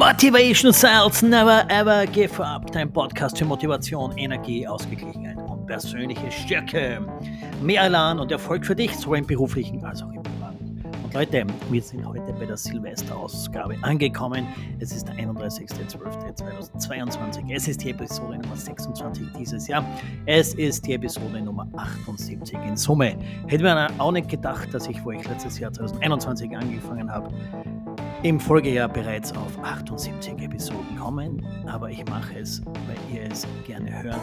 Motivation Sales Never Ever Give Up, dein Podcast für Motivation, Energie, Ausgeglichenheit und persönliche Stärke. Mehr Elan und Erfolg für dich, sowohl im beruflichen als auch im privaten. Und Leute, wir sind heute bei der Silvesterausgabe angekommen. Es ist der 31.12.2022. Es ist die Episode Nummer 26 dieses Jahr. Es ist die Episode Nummer 78 in Summe. Hätte mir auch nicht gedacht, dass ich, wo ich letztes Jahr 2021 angefangen habe, im Folgejahr bereits auf 78 Episoden kommen, aber ich mache es, weil ihr es gerne hört,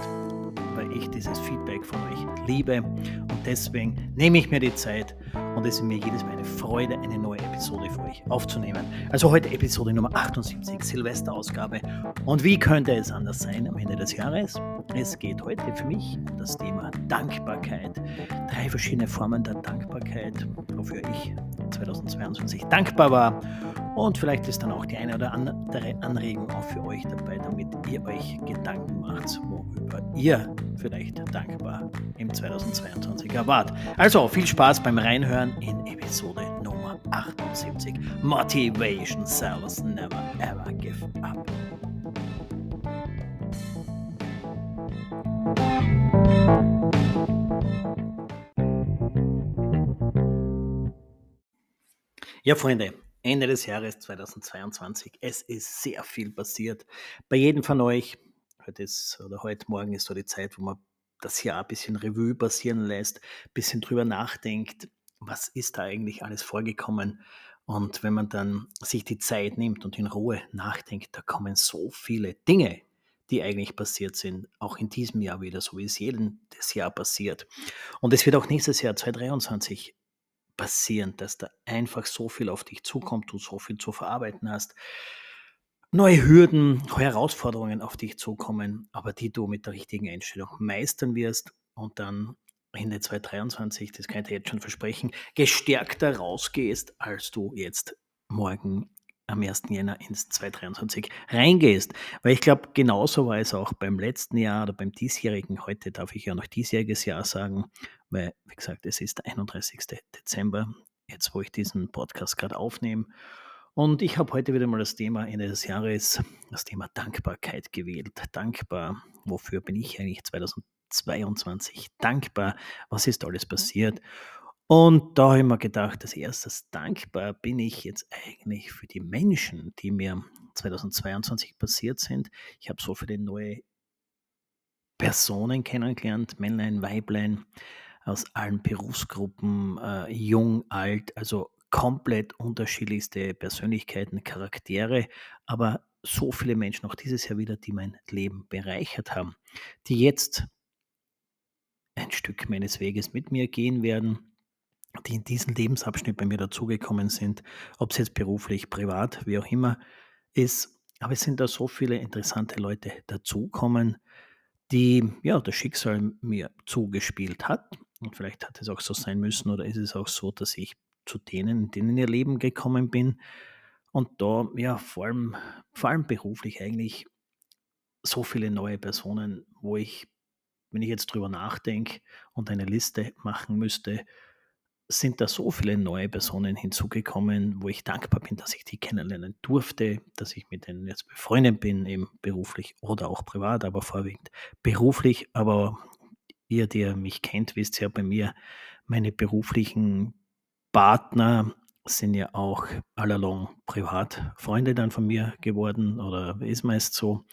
weil ich dieses Feedback von euch liebe und deswegen nehme ich mir die Zeit und es ist mir jedes Mal eine Freude, eine neue Episode für euch aufzunehmen. Also heute Episode Nummer 78, Silvesterausgabe. Und wie könnte es anders sein am Ende des Jahres? Es geht heute für mich um das Thema Dankbarkeit. Drei verschiedene Formen der Dankbarkeit, wofür ich 2022 dankbar war und vielleicht ist dann auch die eine oder andere Anregung auch für euch dabei, damit ihr euch Gedanken macht, worüber ihr vielleicht dankbar im 2022 erwartet. Also viel Spaß beim Reinhören in Episode Nummer 78. Motivation Sales Never Ever Give Up. Ja, Freunde, Ende des Jahres 2022. Es ist sehr viel passiert. Bei jedem von euch, heute ist oder heute Morgen ist so die Zeit, wo man das Jahr ein bisschen Revue passieren lässt, ein bisschen drüber nachdenkt, was ist da eigentlich alles vorgekommen. Und wenn man dann sich die Zeit nimmt und in Ruhe nachdenkt, da kommen so viele Dinge, die eigentlich passiert sind, auch in diesem Jahr wieder, so wie es jedes Jahr passiert. Und es wird auch nächstes Jahr 2023 passieren, dass da einfach so viel auf dich zukommt, du so viel zu verarbeiten hast. Neue Hürden, Herausforderungen auf dich zukommen, aber die du mit der richtigen Einstellung meistern wirst und dann Ende 2023, das kann ich dir jetzt schon versprechen, gestärkter rausgehst, als du jetzt morgen am 1. Jänner ins 2023 reingehst. Weil ich glaube, genauso war es auch beim letzten Jahr oder beim diesjährigen. Heute darf ich ja noch diesjähriges Jahr sagen weil, wie gesagt, es ist der 31. Dezember, jetzt wo ich diesen Podcast gerade aufnehme. Und ich habe heute wieder mal das Thema Ende des Jahres, das Thema Dankbarkeit gewählt. Dankbar, wofür bin ich eigentlich 2022 dankbar? Was ist alles passiert? Und da habe ich mir gedacht, als erstes dankbar bin ich jetzt eigentlich für die Menschen, die mir 2022 passiert sind. Ich habe so viele neue Personen kennengelernt, Männlein, Weiblein, aus allen Berufsgruppen, äh, jung, alt, also komplett unterschiedlichste Persönlichkeiten, Charaktere, aber so viele Menschen auch dieses Jahr wieder, die mein Leben bereichert haben, die jetzt ein Stück meines Weges mit mir gehen werden, die in diesen Lebensabschnitt bei mir dazugekommen sind, ob es jetzt beruflich, privat, wie auch immer ist. Aber es sind da so viele interessante Leute dazukommen, die ja das Schicksal mir zugespielt hat und vielleicht hat es auch so sein müssen oder ist es auch so, dass ich zu denen, in denen ihr Leben gekommen bin. Und da ja vor allem, vor allem beruflich eigentlich so viele neue Personen, wo ich, wenn ich jetzt drüber nachdenke und eine Liste machen müsste, sind da so viele neue Personen hinzugekommen, wo ich dankbar bin, dass ich die kennenlernen durfte, dass ich mit denen jetzt befreundet bin, eben beruflich oder auch privat, aber vorwiegend beruflich, aber ihr, die mich kennt, wisst ja bei mir, meine beruflichen Partner sind ja auch allalong Privatfreunde dann von mir geworden oder ist meist so.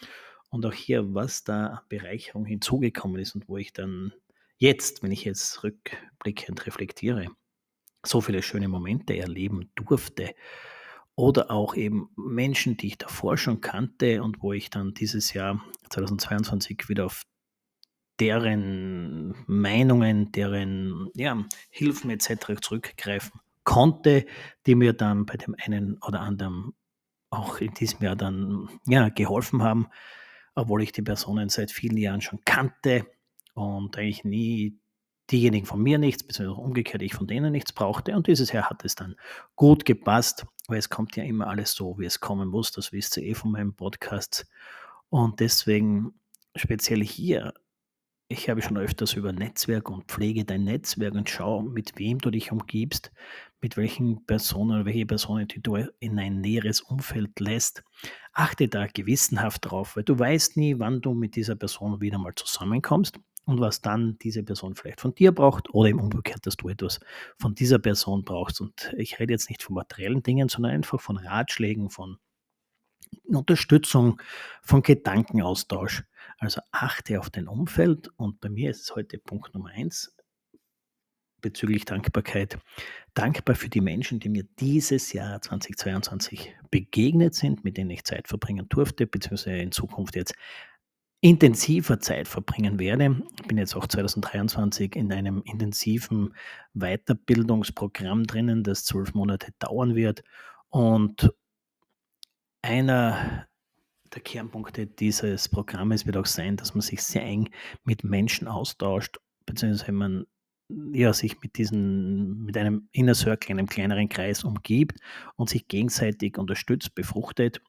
Und auch hier, was da Bereicherung hinzugekommen ist und wo ich dann jetzt, wenn ich jetzt rückblickend reflektiere, so viele schöne Momente erleben durfte. Oder auch eben Menschen, die ich davor schon kannte und wo ich dann dieses Jahr 2022 wieder auf deren Meinungen, deren ja, Hilfen etc. zurückgreifen konnte, die mir dann bei dem einen oder anderen auch in diesem Jahr dann ja, geholfen haben, obwohl ich die Personen seit vielen Jahren schon kannte und eigentlich nie diejenigen von mir nichts, beziehungsweise umgekehrt ich von denen nichts brauchte. Und dieses Jahr hat es dann gut gepasst, weil es kommt ja immer alles so, wie es kommen muss. Das wisst ihr eh von meinem Podcast. Und deswegen speziell hier ich habe schon öfters über Netzwerk und pflege dein Netzwerk und schau, mit wem du dich umgibst, mit welchen Personen oder welche Personen du in ein näheres Umfeld lässt. achte da gewissenhaft drauf, weil du weißt nie, wann du mit dieser Person wieder mal zusammenkommst und was dann diese Person vielleicht von dir braucht oder im Umgekehrt, dass du etwas von dieser Person brauchst. Und ich rede jetzt nicht von materiellen Dingen, sondern einfach von Ratschlägen, von Unterstützung, von Gedankenaustausch. Also achte auf dein Umfeld und bei mir ist es heute Punkt Nummer eins bezüglich Dankbarkeit. Dankbar für die Menschen, die mir dieses Jahr 2022 begegnet sind, mit denen ich Zeit verbringen durfte, beziehungsweise in Zukunft jetzt intensiver Zeit verbringen werde. Ich bin jetzt auch 2023 in einem intensiven Weiterbildungsprogramm drinnen, das zwölf Monate dauern wird. Und einer der Kernpunkte dieses Programmes wird auch sein, dass man sich sehr eng mit Menschen austauscht, beziehungsweise man ja, sich mit diesen, mit einem Inner Circle, einem kleineren Kreis umgibt und sich gegenseitig unterstützt, befruchtet.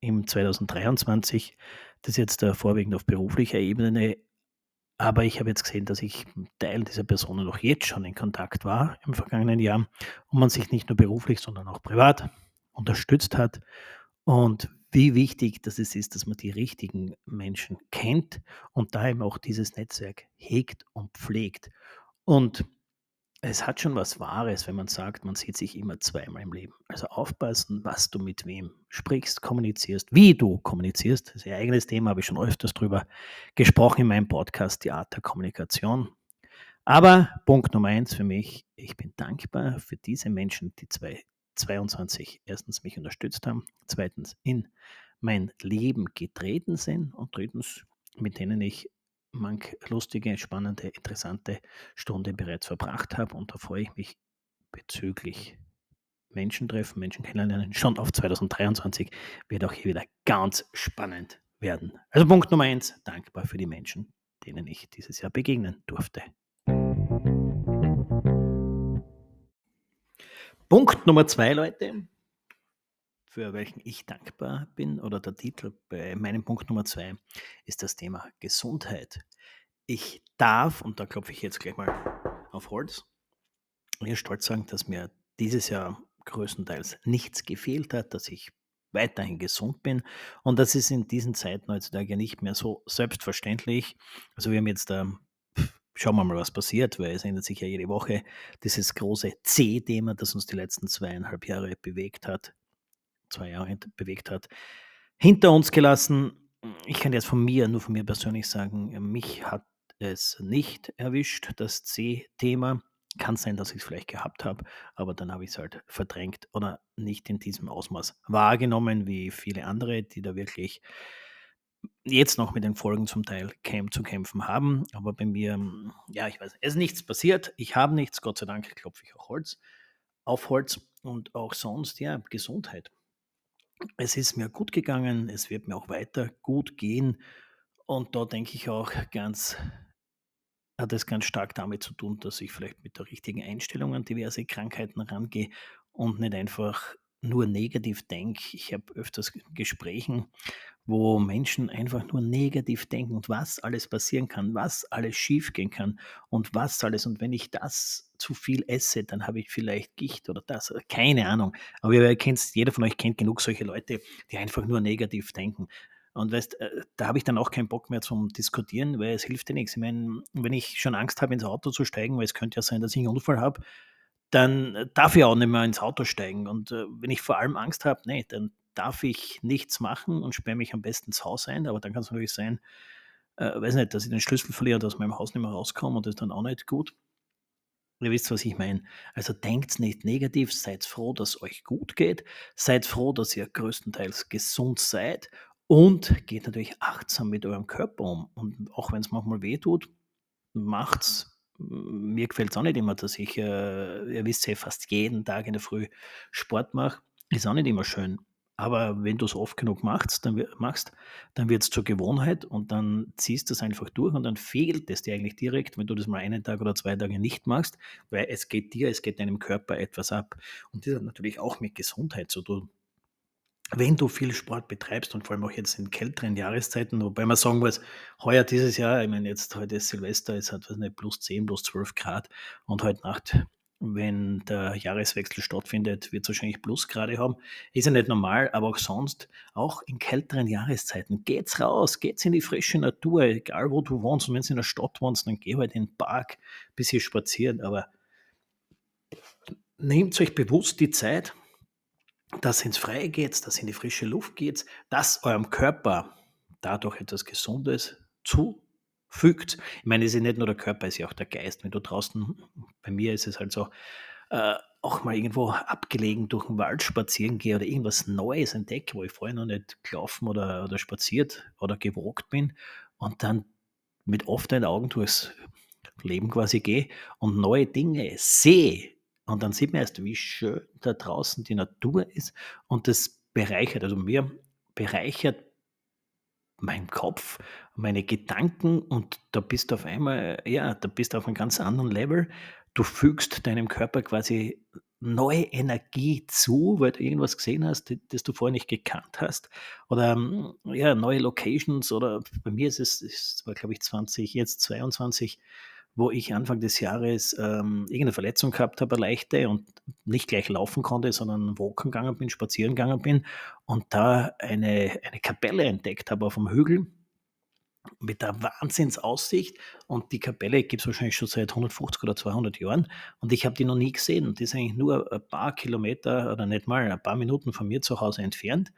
Im 2023, das ist jetzt äh, vorwiegend auf beruflicher Ebene, aber ich habe jetzt gesehen, dass ich Teil dieser Personen auch jetzt schon in Kontakt war im vergangenen Jahr und man sich nicht nur beruflich, sondern auch privat unterstützt hat und wie wichtig dass es ist, dass man die richtigen Menschen kennt und da eben auch dieses Netzwerk hegt und pflegt. Und es hat schon was Wahres, wenn man sagt, man sieht sich immer zweimal im Leben. Also aufpassen, was du mit wem sprichst, kommunizierst, wie du kommunizierst. Das ist ein eigenes Thema, habe ich schon öfters drüber gesprochen in meinem Podcast, die Art der Kommunikation. Aber Punkt Nummer eins für mich, ich bin dankbar für diese Menschen, die 2022 erstens mich unterstützt haben, zweitens in mein Leben getreten sind und drittens, mit denen ich manch lustige, spannende, interessante Stunde bereits verbracht habe. Und da freue ich mich bezüglich Menschen treffen, Menschen kennenlernen. Schon auf 2023 wird auch hier wieder ganz spannend werden. Also Punkt Nummer eins, dankbar für die Menschen, denen ich dieses Jahr begegnen durfte. Punkt Nummer zwei, Leute, für welchen ich dankbar bin, oder der Titel bei meinem Punkt Nummer zwei, ist das Thema Gesundheit. Ich darf, und da klopfe ich jetzt gleich mal auf Holz, hier stolz sagen, dass mir dieses Jahr größtenteils nichts gefehlt hat, dass ich weiterhin gesund bin. Und das ist in diesen Zeiten heutzutage nicht mehr so selbstverständlich. Also wir haben jetzt da, schauen wir mal, was passiert, weil es ändert sich ja jede Woche dieses große C-Thema, das uns die letzten zweieinhalb Jahre bewegt hat, zwei Jahre bewegt hat, hinter uns gelassen. Ich kann jetzt von mir, nur von mir persönlich sagen, mich hat es nicht erwischt, das C-Thema. Kann sein, dass ich es vielleicht gehabt habe, aber dann habe ich es halt verdrängt oder nicht in diesem Ausmaß wahrgenommen wie viele andere, die da wirklich jetzt noch mit den Folgen zum Teil zu kämpfen haben. Aber bei mir, ja, ich weiß, es ist nichts passiert. Ich habe nichts, Gott sei Dank klopfe ich auch Holz auf Holz und auch sonst, ja, Gesundheit. Es ist mir gut gegangen, es wird mir auch weiter gut gehen. Und da denke ich auch ganz, hat es ganz stark damit zu tun, dass ich vielleicht mit der richtigen Einstellung an diverse Krankheiten rangehe und nicht einfach nur negativ denke. Ich habe öfters Gesprächen, wo Menschen einfach nur negativ denken und was alles passieren kann, was alles schiefgehen kann und was alles. Und wenn ich das zu viel esse, dann habe ich vielleicht Gicht oder das. Keine Ahnung. Aber ihr kennt, jeder von euch kennt genug solche Leute, die einfach nur negativ denken. Und weißt, äh, da habe ich dann auch keinen Bock mehr zum Diskutieren, weil es hilft dir nichts. Ich meine, wenn ich schon Angst habe, ins Auto zu steigen, weil es könnte ja sein, dass ich einen Unfall habe, dann darf ich auch nicht mehr ins Auto steigen. Und äh, wenn ich vor allem Angst habe, nee, dann darf ich nichts machen und sperre mich am besten ins Haus ein. Aber dann kann es natürlich sein, äh, weiß nicht, dass ich den Schlüssel verliere und aus meinem Haus nicht mehr rauskomme und das ist dann auch nicht gut. Ihr wisst, was ich meine. Also denkt nicht negativ, seid froh, dass es euch gut geht, seid froh, dass ihr größtenteils gesund seid und geht natürlich achtsam mit eurem Körper um. Und auch wenn es manchmal weh tut, macht's mir gefällt es auch nicht immer, dass ich, äh, ihr wisst ja, fast jeden Tag in der Früh Sport mache. Ist auch nicht immer schön. Aber wenn du es oft genug machst, dann, machst, dann wird es zur Gewohnheit und dann ziehst du es einfach durch und dann fehlt es dir eigentlich direkt, wenn du das mal einen Tag oder zwei Tage nicht machst, weil es geht dir, es geht deinem Körper etwas ab. Und das hat natürlich auch mit Gesundheit zu tun wenn du viel Sport betreibst und vor allem auch jetzt in kälteren Jahreszeiten, wobei man sagen muss, heuer dieses Jahr, ich meine, jetzt heute ist Silvester, es hat was nicht, plus 10, plus 12 Grad und heute Nacht wenn der Jahreswechsel stattfindet, wird es wahrscheinlich Plusgrade haben. Ist ja nicht normal, aber auch sonst, auch in kälteren Jahreszeiten, geht's raus, geht's in die frische Natur, egal wo du wohnst. Und wenn du in der Stadt wohnst, dann geh halt in den Park, ein bisschen spazieren. Aber nehmt euch bewusst die Zeit, dass ins Freie geht, dass in die frische Luft geht, dass eurem Körper dadurch etwas Gesundes zufügt. Ich meine, es ist nicht nur der Körper, es ist ja auch der Geist. Wenn du draußen, bei mir ist es halt so, äh, auch mal irgendwo abgelegen durch den Wald spazieren gehe oder irgendwas Neues entdecke, wo ich vorher noch nicht gelaufen oder, oder spaziert oder gewalkt bin und dann mit offenen Augen durchs Leben quasi gehe und neue Dinge sehe. Und dann sieht man erst, wie schön da draußen die Natur ist und das bereichert, also mir bereichert mein Kopf, meine Gedanken und da bist du auf einmal, ja, da bist du auf einem ganz anderen Level. Du fügst deinem Körper quasi neue Energie zu, weil du irgendwas gesehen hast, das du vorher nicht gekannt hast. Oder hm, ja, neue Locations oder bei mir ist es, es war glaube ich 20, jetzt 22, wo ich Anfang des Jahres ähm, irgendeine Verletzung gehabt habe, eine leichte und nicht gleich laufen konnte, sondern walken gegangen bin, spazieren gegangen bin und da eine, eine Kapelle entdeckt habe auf dem Hügel mit der Wahnsinnsaussicht. Und die Kapelle gibt es wahrscheinlich schon seit 150 oder 200 Jahren. Und ich habe die noch nie gesehen. Und die ist eigentlich nur ein paar Kilometer oder nicht mal ein paar Minuten von mir zu Hause entfernt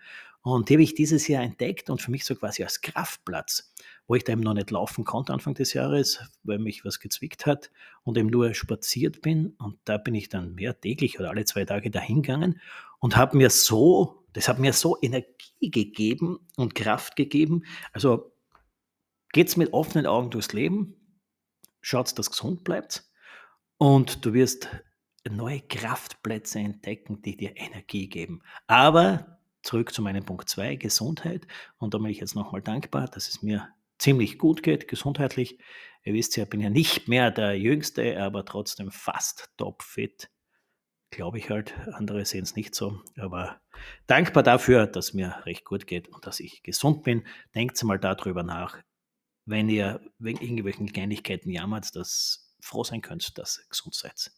und die habe ich dieses Jahr entdeckt und für mich so quasi als Kraftplatz, wo ich da eben noch nicht laufen konnte Anfang des Jahres, weil mich was gezwickt hat und eben nur spaziert bin und da bin ich dann mehr täglich oder alle zwei Tage dahin gegangen und habe mir so, das hat mir so Energie gegeben und Kraft gegeben, also Geht's mit offenen Augen durchs Leben, schaut, dass gesund bleibt und du wirst neue Kraftplätze entdecken, die dir Energie geben. Aber zurück zu meinem Punkt 2, Gesundheit. Und da bin ich jetzt nochmal dankbar, dass es mir ziemlich gut geht, gesundheitlich. Ihr wisst ja, ich bin ja nicht mehr der Jüngste, aber trotzdem fast topfit. Glaube ich halt. Andere sehen es nicht so. Aber dankbar dafür, dass mir recht gut geht und dass ich gesund bin. Denkt mal darüber nach wenn ihr wegen irgendwelchen Kleinigkeiten jammert, dass froh sein könnt, dass ihr gesund seid.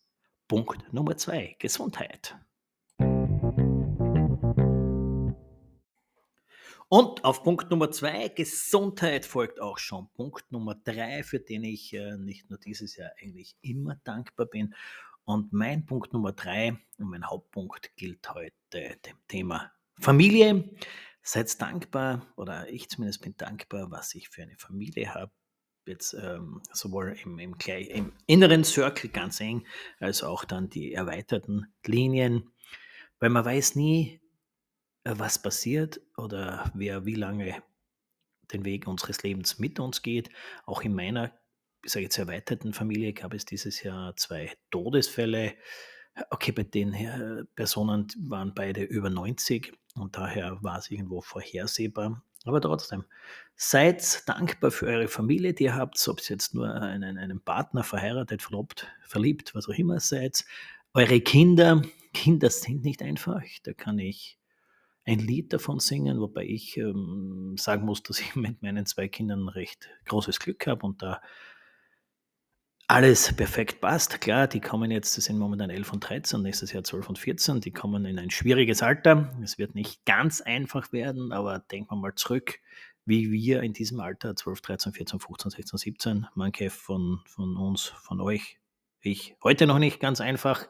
Punkt Nummer zwei, Gesundheit. Und auf Punkt Nummer zwei, Gesundheit, folgt auch schon Punkt Nummer drei, für den ich äh, nicht nur dieses Jahr eigentlich immer dankbar bin. Und mein Punkt Nummer drei und mein Hauptpunkt gilt heute dem Thema Familie. Seid dankbar, oder ich zumindest bin dankbar, was ich für eine Familie habe. Jetzt ähm, sowohl im, im, im inneren Circle ganz eng, als auch dann die erweiterten Linien, weil man weiß nie, was passiert oder wer wie lange den Weg unseres Lebens mit uns geht. Auch in meiner, ich sage jetzt erweiterten Familie gab es dieses Jahr zwei Todesfälle. Okay, bei den äh, Personen waren beide über 90 und daher war es irgendwo vorhersehbar. Aber trotzdem, seid dankbar für eure Familie, die ihr habt, ob ihr jetzt nur einen, einen Partner verheiratet, verlobt, verliebt, was auch immer seid. Eure Kinder, Kinder sind nicht einfach. Da kann ich ein Lied davon singen, wobei ich ähm, sagen muss, dass ich mit meinen zwei Kindern recht großes Glück habe und da alles perfekt passt. Klar, die kommen jetzt, das sind momentan 11 und 13, nächstes Jahr 12 und 14, die kommen in ein schwieriges Alter. Es wird nicht ganz einfach werden, aber denken wir mal zurück, wie wir in diesem Alter, 12, 13, 14, 15, 16, 17, manche von, von uns, von euch, ich, heute noch nicht ganz einfach,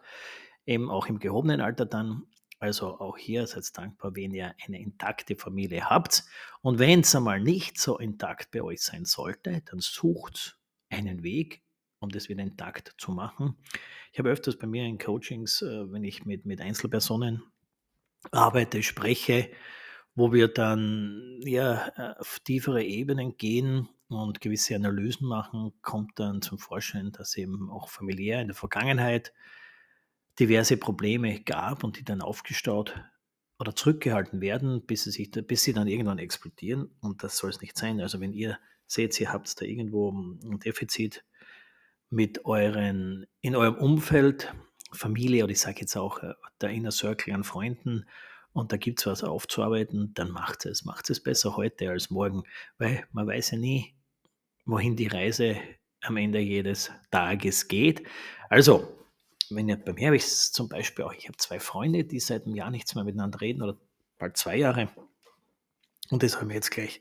eben auch im gehobenen Alter dann. Also auch hier seid dankbar, wenn ihr eine intakte Familie habt. Und wenn es einmal nicht so intakt bei euch sein sollte, dann sucht einen Weg, um das wieder intakt zu machen. Ich habe öfters bei mir in Coachings, äh, wenn ich mit, mit Einzelpersonen arbeite, spreche, wo wir dann ja auf tiefere Ebenen gehen und gewisse Analysen machen, kommt dann zum Vorschein, dass eben auch familiär in der Vergangenheit diverse Probleme gab und die dann aufgestaut oder zurückgehalten werden, bis sie, sich, bis sie dann irgendwann explodieren. Und das soll es nicht sein. Also wenn ihr seht, ihr habt da irgendwo ein Defizit, mit euren, in eurem Umfeld, Familie oder ich sage jetzt auch äh, der Inner Circle an Freunden und da gibt es was aufzuarbeiten, dann macht es. Macht es besser heute als morgen, weil man weiß ja nie, wohin die Reise am Ende jedes Tages geht. Also, wenn ihr, bei mir habe ich es zum Beispiel auch, ich habe zwei Freunde, die seit einem Jahr nichts mehr miteinander reden oder bald zwei Jahre. Und das haben wir jetzt gleich,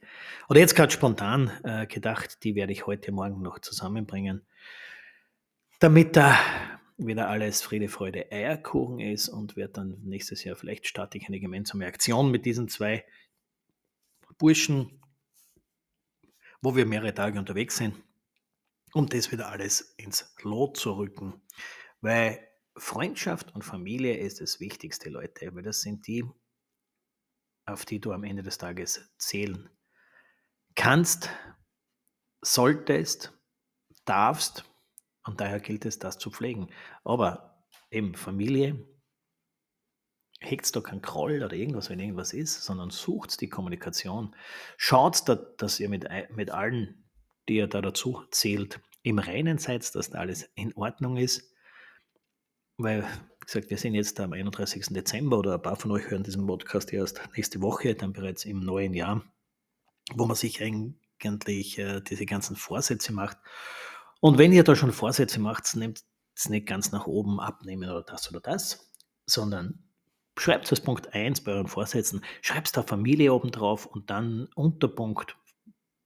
oder jetzt gerade spontan äh, gedacht, die werde ich heute Morgen noch zusammenbringen, damit da wieder alles Friede, Freude, Eierkuchen ist und werde dann nächstes Jahr vielleicht starte ich eine gemeinsame Aktion mit diesen zwei Burschen, wo wir mehrere Tage unterwegs sind, um das wieder alles ins Lot zu rücken. Weil Freundschaft und Familie ist das Wichtigste, Leute, weil das sind die, auf die du am Ende des Tages zählen kannst, solltest, darfst und daher gilt es, das zu pflegen. Aber eben Familie, hegt da keinen Kroll oder irgendwas, wenn irgendwas ist, sondern sucht die Kommunikation. Schaut, da, dass ihr mit, mit allen, die ihr da dazu zählt, im Reinen seid, dass da alles in Ordnung ist. Weil, wie gesagt, wir sind jetzt am 31. Dezember oder ein paar von euch hören diesen Podcast erst nächste Woche, dann bereits im neuen Jahr, wo man sich eigentlich äh, diese ganzen Vorsätze macht. Und wenn ihr da schon Vorsätze macht, nehmt es nicht ganz nach oben abnehmen oder das oder das, sondern schreibt es als Punkt 1 bei euren Vorsätzen, schreibt da Familie oben drauf und dann Unterpunkt,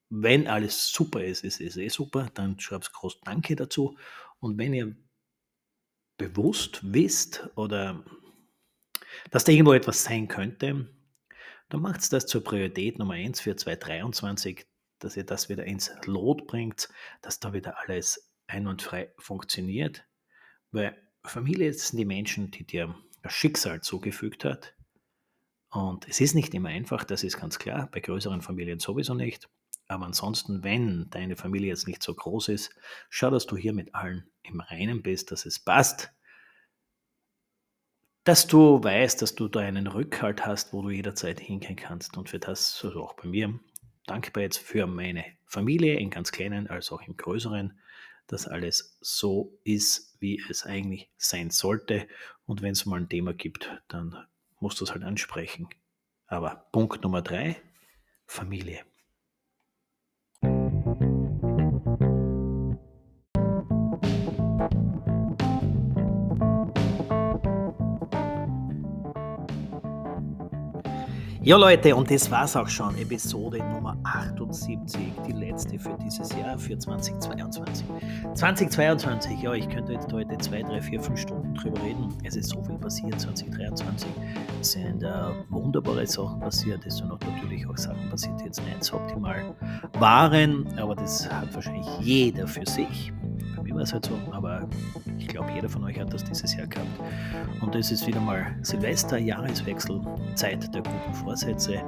wenn alles super ist, ist es eh super, dann schreibt groß Danke dazu. Und wenn ihr bewusst wisst oder dass da irgendwo etwas sein könnte, dann macht es das zur Priorität Nummer 1 für 2023, dass ihr das wieder ins Lot bringt, dass da wieder alles einwandfrei funktioniert. Weil Familie sind die Menschen, die dir das Schicksal zugefügt hat. Und es ist nicht immer einfach, das ist ganz klar, bei größeren Familien sowieso nicht. Aber ansonsten, wenn deine Familie jetzt nicht so groß ist, schau, dass du hier mit allen im Reinen bist, dass es passt, dass du weißt, dass du da einen Rückhalt hast, wo du jederzeit hingehen kannst. Und für das, also auch bei mir, dankbar jetzt für meine Familie, in ganz kleinen als auch im größeren, dass alles so ist, wie es eigentlich sein sollte. Und wenn es mal ein Thema gibt, dann musst du es halt ansprechen. Aber Punkt Nummer drei, Familie. Ja, Leute, und das war's auch schon. Episode Nummer 78, die letzte für dieses Jahr, für 2022. 2022, ja, ich könnte jetzt heute zwei, drei, vier, fünf Stunden drüber reden. Es ist so viel passiert. 2023 es sind äh, wunderbare Sachen passiert. Es sind auch natürlich auch Sachen passiert, die jetzt nicht so optimal waren, aber das hat wahrscheinlich jeder für sich mir war halt so, aber ich glaube, jeder von euch hat das dieses Jahr gehabt. Und es ist wieder mal Silvester, Jahreswechsel, Zeit der guten Vorsätze.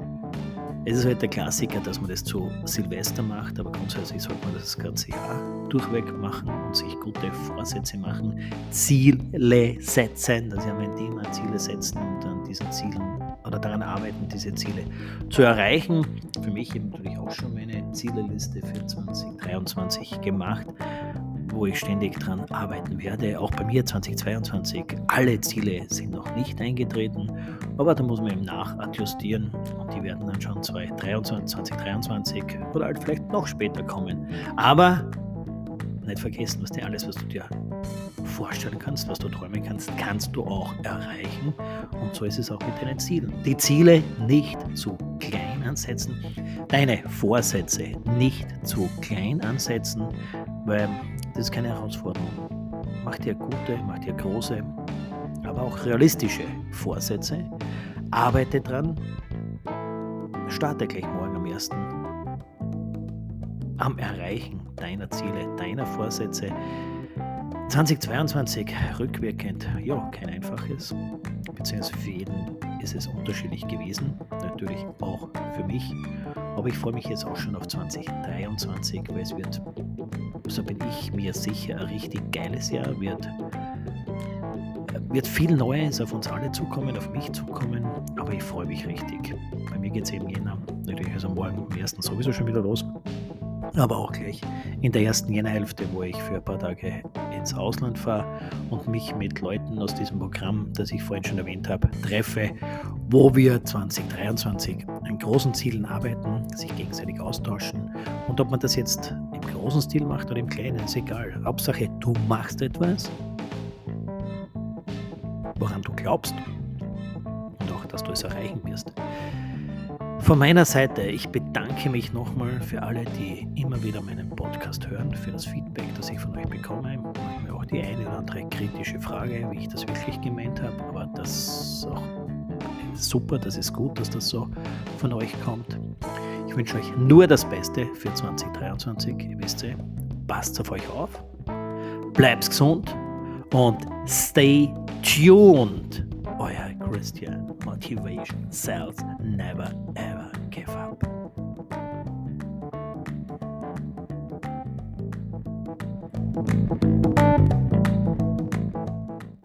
Es ist halt der Klassiker, dass man das zu Silvester macht, aber grundsätzlich sollte man das ganze Jahr durchweg machen und sich gute Vorsätze machen, Ziele setzen, das ist ja mein Thema, Ziele setzen und an diesen Zielen oder daran arbeiten, diese Ziele zu erreichen. Für mich eben natürlich auch schon meine Zieleliste für 2023 gemacht wo ich ständig dran arbeiten werde. Auch bei mir 2022. Alle Ziele sind noch nicht eingetreten, aber da muss man eben nachadjustieren und die werden dann schon 2023, 2023 oder halt vielleicht noch später kommen. Aber nicht vergessen, was dir alles, was du dir vorstellen kannst, was du träumen kannst, kannst du auch erreichen. Und so ist es auch mit deinen Zielen. Die Ziele nicht zu klein ansetzen, deine Vorsätze nicht zu klein ansetzen, weil das ist keine Herausforderung. Mach dir gute, mach dir große, aber auch realistische Vorsätze. Arbeite dran. Starte gleich morgen am 1. am Erreichen deiner Ziele, deiner Vorsätze. 2022 rückwirkend, ja, kein einfaches, beziehungsweise für jeden ist es unterschiedlich gewesen, natürlich auch für mich, aber ich freue mich jetzt auch schon auf 2023, weil es wird so bin ich mir sicher, ein richtig geiles Jahr wird. Wird viel Neues auf uns alle zukommen, auf mich zukommen, aber ich freue mich richtig. Bei mir geht es eben Jänner, natürlich also morgen am 1. sowieso schon wieder los, aber auch gleich in der ersten Jännerhälfte, wo ich für ein paar Tage ins Ausland fahre und mich mit Leuten aus diesem Programm, das ich vorhin schon erwähnt habe, treffe, wo wir 2023 an großen Zielen arbeiten, sich gegenseitig austauschen und ob man das jetzt im großen Stil macht oder im kleinen, ist egal. Hauptsache, du machst etwas woran du glaubst und auch, dass du es erreichen wirst. Von meiner Seite, ich bedanke mich nochmal für alle, die immer wieder meinen Podcast hören, für das Feedback, das ich von euch bekomme. Manchmal auch die eine oder andere kritische Frage, wie ich das wirklich gemeint habe, aber das ist auch super, das ist gut, dass das so von euch kommt. Ich wünsche euch nur das Beste für 2023. Ihr wisst ja, passt auf euch auf, bleibt gesund und stay tuned. Euer Christian. Motivation sells. Never ever give up.